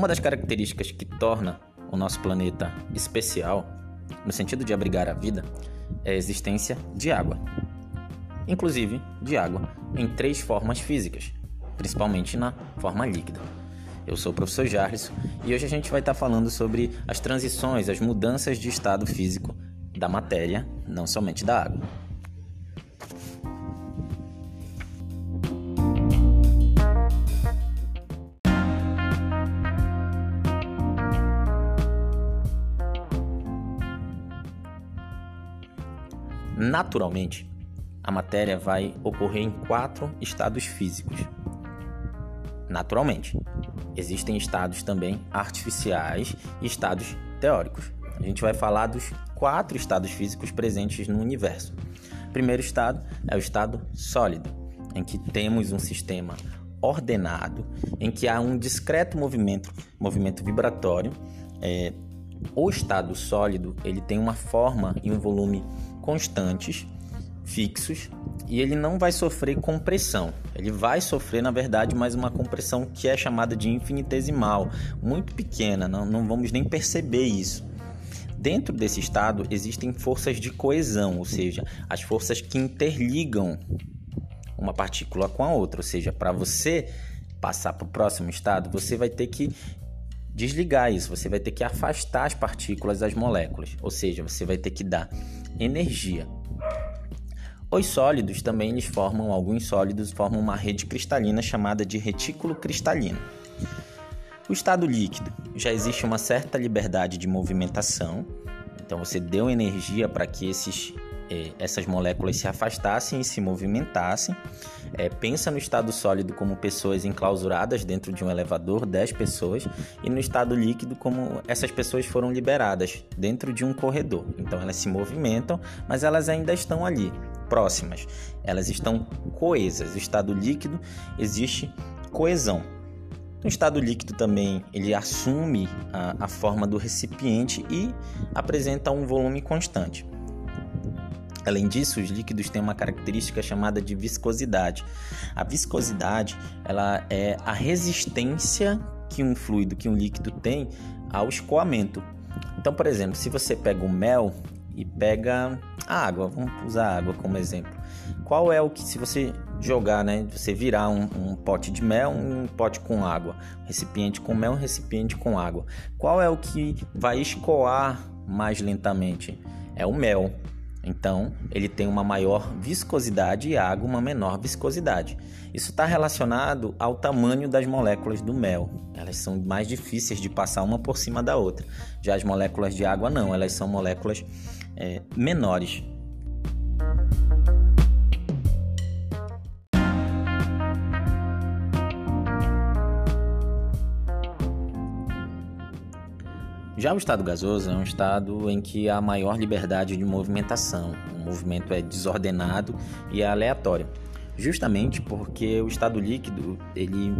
Uma das características que torna o nosso planeta especial, no sentido de abrigar a vida, é a existência de água. Inclusive de água em três formas físicas, principalmente na forma líquida. Eu sou o professor Jarlis e hoje a gente vai estar falando sobre as transições, as mudanças de estado físico da matéria, não somente da água. Naturalmente, a matéria vai ocorrer em quatro estados físicos. Naturalmente, existem estados também artificiais e estados teóricos. A gente vai falar dos quatro estados físicos presentes no universo. O primeiro estado é o estado sólido, em que temos um sistema ordenado, em que há um discreto movimento, movimento vibratório. É, o estado sólido ele tem uma forma e um volume constantes, fixos, e ele não vai sofrer compressão. Ele vai sofrer, na verdade, mais uma compressão que é chamada de infinitesimal, muito pequena, não, não vamos nem perceber isso. Dentro desse estado existem forças de coesão, ou seja, as forças que interligam uma partícula com a outra. Ou seja, para você passar para o próximo estado, você vai ter que desligar isso, você vai ter que afastar as partículas das moléculas, ou seja, você vai ter que dar energia. Os sólidos também eles formam, alguns sólidos formam uma rede cristalina chamada de retículo cristalino. O estado líquido já existe uma certa liberdade de movimentação, então você deu energia para que esses, essas moléculas se afastassem e se movimentassem. É, pensa no estado sólido como pessoas enclausuradas dentro de um elevador, 10 pessoas, e no estado líquido como essas pessoas foram liberadas dentro de um corredor. Então elas se movimentam, mas elas ainda estão ali, próximas. Elas estão coesas. No estado líquido existe coesão. No estado líquido também ele assume a, a forma do recipiente e apresenta um volume constante. Além disso, os líquidos têm uma característica chamada de viscosidade. A viscosidade ela é a resistência que um fluido, que um líquido tem ao escoamento. Então, por exemplo, se você pega o mel e pega a água, vamos usar a água como exemplo. Qual é o que, se você jogar, né? Você virar um, um, pote de mel, um pote com água, recipiente com mel, um recipiente com água. Qual é o que vai escoar mais lentamente? É o mel. Então, ele tem uma maior viscosidade e a água uma menor viscosidade. Isso está relacionado ao tamanho das moléculas do mel. Elas são mais difíceis de passar uma por cima da outra. Já as moléculas de água não, elas são moléculas é, menores. Já o estado gasoso é um estado em que há maior liberdade de movimentação. O movimento é desordenado e é aleatório. Justamente porque o estado líquido ele,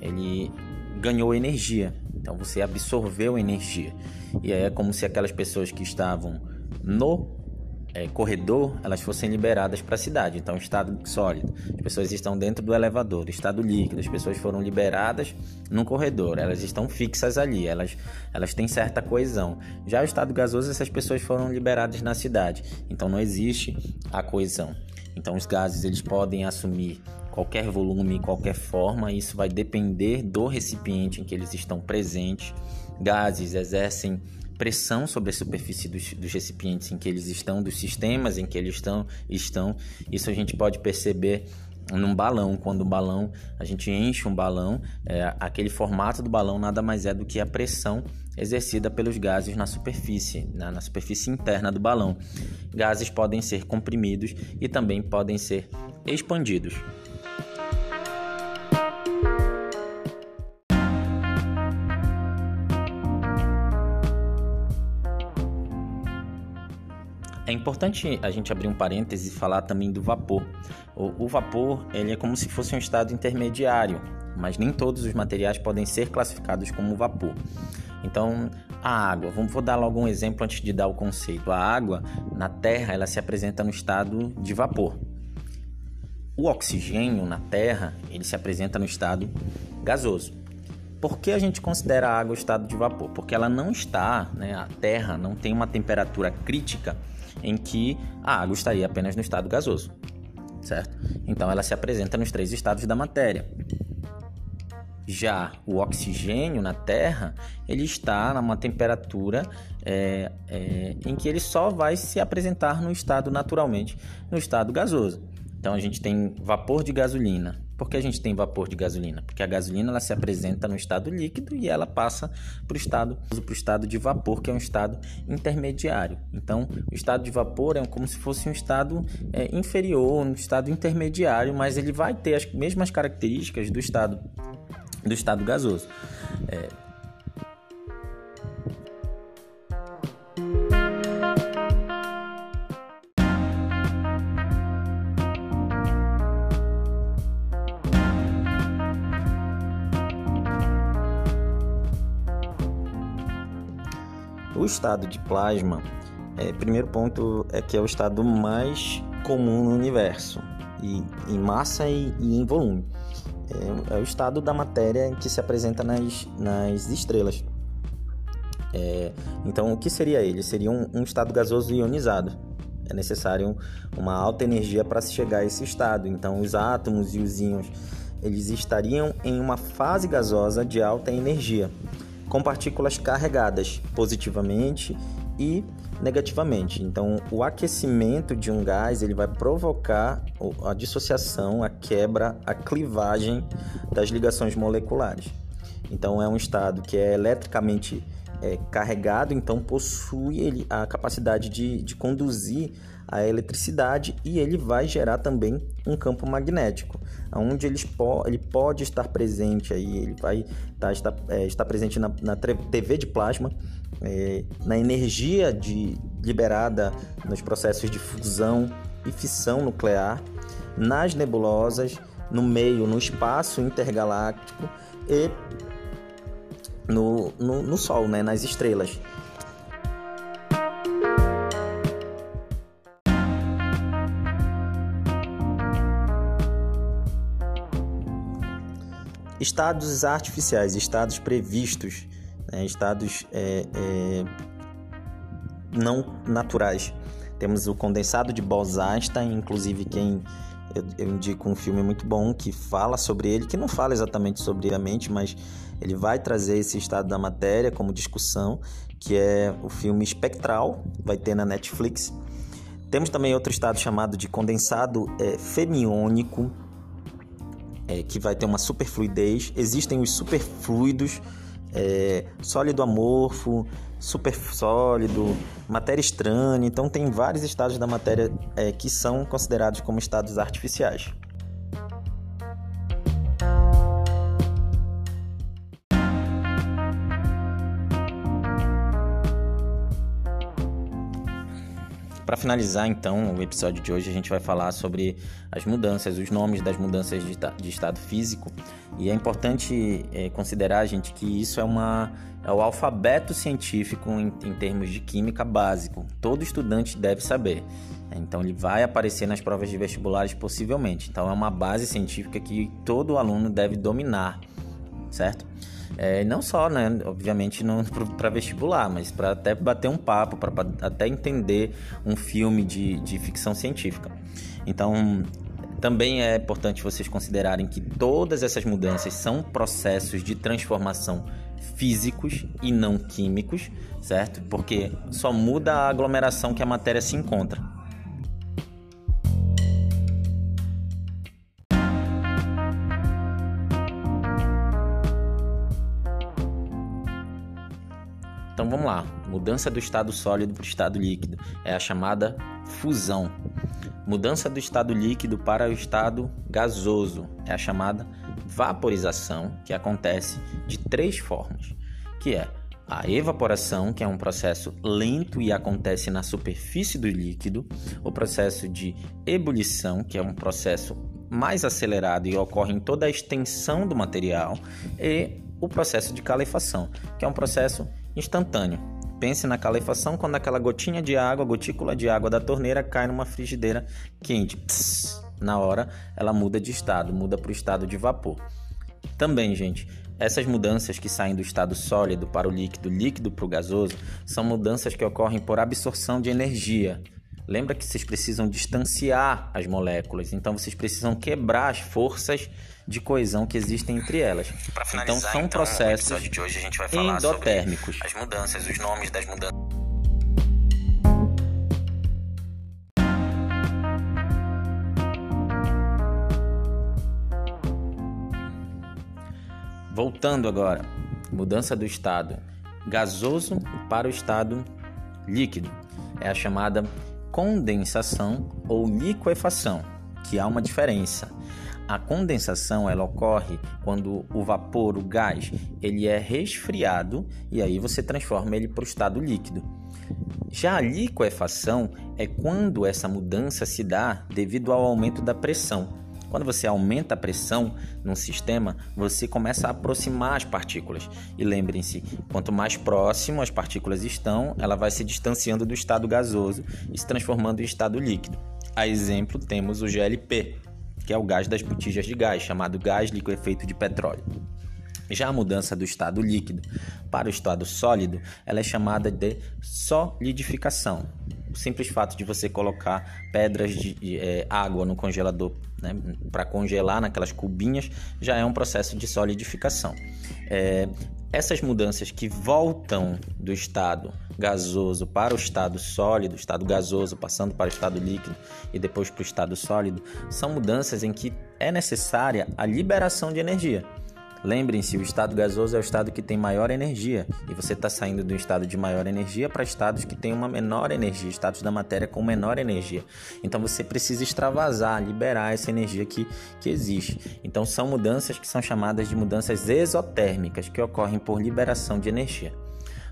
ele ganhou energia. Então você absorveu energia. E é como se aquelas pessoas que estavam no é, corredor, elas fossem liberadas para a cidade. Então, estado sólido, as pessoas estão dentro do elevador. Estado líquido, as pessoas foram liberadas no corredor. Elas estão fixas ali, elas, elas têm certa coesão. Já o estado gasoso, essas pessoas foram liberadas na cidade. Então, não existe a coesão. Então, os gases eles podem assumir qualquer volume, qualquer forma. Isso vai depender do recipiente em que eles estão presentes. Gases exercem pressão sobre a superfície dos, dos, recipientes em que eles estão, dos sistemas em que eles estão, estão. Isso a gente pode perceber num balão. Quando o balão, a gente enche um balão, é, aquele formato do balão nada mais é do que a pressão exercida pelos gases na superfície, na, na superfície interna do balão. Gases podem ser comprimidos e também podem ser expandidos. É importante a gente abrir um parêntese e falar também do vapor. O, o, vapor ele é como se fosse um estado intermediário, mas nem todos os materiais podem ser classificados como vapor. Então, a água, vamos vou dar logo um exemplo antes de dar o conceito. A água na Terra ela se apresenta no estado de vapor. O oxigênio na Terra ele se apresenta no estado gasoso. Por que a gente considera a água estado de vapor? Porque ela não está, né, a Terra não tem uma temperatura crítica em que a água estaria apenas no estado gasoso, certo? Então ela se apresenta nos três estados da matéria. Já o oxigênio na Terra, ele está numa temperatura é, é, em que ele só vai se apresentar no estado naturalmente, no estado gasoso. Então a gente tem vapor de gasolina. Por que a gente tem vapor de gasolina? Porque a gasolina ela se apresenta no estado líquido e ela passa para o estado, pro estado de vapor, que é um estado intermediário. Então, o estado de vapor é como se fosse um estado é, inferior, um estado intermediário, mas ele vai ter as mesmas características do estado do estado gasoso. É, O estado de plasma, é, primeiro ponto é que é o estado mais comum no universo, e, em massa e, e em volume. É, é, o estado da matéria que se apresenta nas, nas estrelas. É, então, o que seria ele? Seria um, um estado gasoso ionizado. É necessário uma alta energia para se chegar a esse estado. Então, os átomos e os íons eles estariam em uma fase gasosa de alta energia com partículas carregadas positivamente e negativamente. Então, o aquecimento de um gás ele vai provocar a dissociação, a quebra, a clivagem das ligações moleculares. Então, é um estado que é eletricamente é, carregado, então possui ele a capacidade de, de conduzir a eletricidade e ele vai gerar também um campo magnético, onde ele, ele pode estar presente aí, ele vai tá, estar, é, presente na, na TV de plasma, é, na energia de, liberada nos processos de fusão e fissão nuclear, nas nebulosas, no meio, no espaço intergaláctico e no, no, no Sol, né, nas estrelas. estados artificiais, estados previstos, né, estados é, é, não naturais. Temos o condensado de Bose-Einstein, inclusive quem eu, eu, indico um filme muito bom que fala sobre ele, que não fala exatamente sobre a mente, mas ele vai trazer esse estado da matéria como discussão, que é o filme Espectral, vai ter na Netflix. Temos também outro estado chamado de condensado é, femiônico, é, que vai ter uma superfluidez. Existem os superfluidos, é, sólido amorfo, super sólido, matéria estranha. Então, tem vários estados da matéria é, que são considerados como estados artificiais. Para finalizar, então, o episódio de hoje, a gente vai falar sobre as mudanças, os nomes das mudanças de, de estado físico. E é importante é, considerar, gente, que isso é, uma, é o alfabeto científico em, em termos de química básico. Todo estudante deve saber. Então, ele vai aparecer nas provas de vestibulares possivelmente. Então, é uma base científica que todo aluno deve dominar, certo? É, não só, né, obviamente, para vestibular, mas para até bater um papo, para até entender um filme de, de ficção científica. Então, também é importante vocês considerarem que todas essas mudanças são processos de transformação físicos e não químicos, certo? Porque só muda a aglomeração que a matéria se encontra. Então vamos lá. Mudança do estado sólido para o estado líquido é a chamada fusão. Mudança do estado líquido para o estado gasoso é a chamada vaporização, que acontece de três formas, que é a evaporação, que é um processo lento e acontece na superfície do líquido, o processo de ebulição, que é um processo mais acelerado e ocorre em toda a extensão do material, e o processo de calefação, que é um processo instantâneo. Pense na calefação quando aquela gotinha de água, gotícula de água da torneira cai numa frigideira quente. Pss, na hora ela muda de estado, muda para o estado de vapor. Também, gente, Essas mudanças que saem do estado sólido para o líquido, líquido para o gasoso, são mudanças que ocorrem por absorção de energia. Lembra que vocês precisam distanciar as moléculas, então vocês precisam quebrar as forças de coesão que existem entre elas. então são então, processos endotérmicos. as mudanças, os nomes das mudanças. Voltando agora, mudança do estado gasoso para o estado líquido. É a chamada condensação ou liquefação, que há uma diferença. A condensação ela ocorre quando o vapor, o gás, ele é resfriado e aí você transforma ele para o estado líquido. Já a liquefação é quando essa mudança se dá devido ao aumento da pressão. Quando você aumenta a pressão num sistema, você começa a aproximar as partículas. E lembrem-se, quanto mais próximo as partículas estão, ela vai se distanciando do estado gasoso e se transformando em estado líquido. A exemplo, temos o GLP, que é o gás das botijas de gás, chamado gás liquefeito de petróleo. Já a mudança do estado líquido para o estado sólido, ela é chamada de solidificação. O simples fato de você colocar pedras de, de é, água no congelador né, para congelar naquelas cubinhas já é um processo de solidificação. É, essas mudanças que voltam do estado gasoso para o estado sólido, estado gasoso passando para o estado líquido e depois para o estado sólido, são mudanças em que é necessária a liberação de energia. Lembrem-se, o estado gasoso é o estado que tem maior energia e você está saindo do estado de maior energia para estados que têm uma menor energia, estados da matéria com menor energia. Então você precisa extravasar, liberar essa energia que, que existe. Então são mudanças que são chamadas de mudanças exotérmicas que ocorrem por liberação de energia.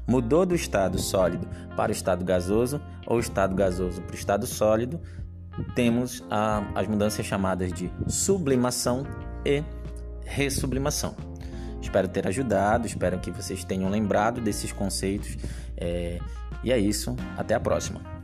Mudou do estado sólido para o estado gasoso ou estado gasoso para o estado sólido, temos a, as mudanças chamadas de sublimação e ressublimação. Espero ter ajudado, espero que vocês tenham lembrado desses conceitos. É... E é isso, até a próxima.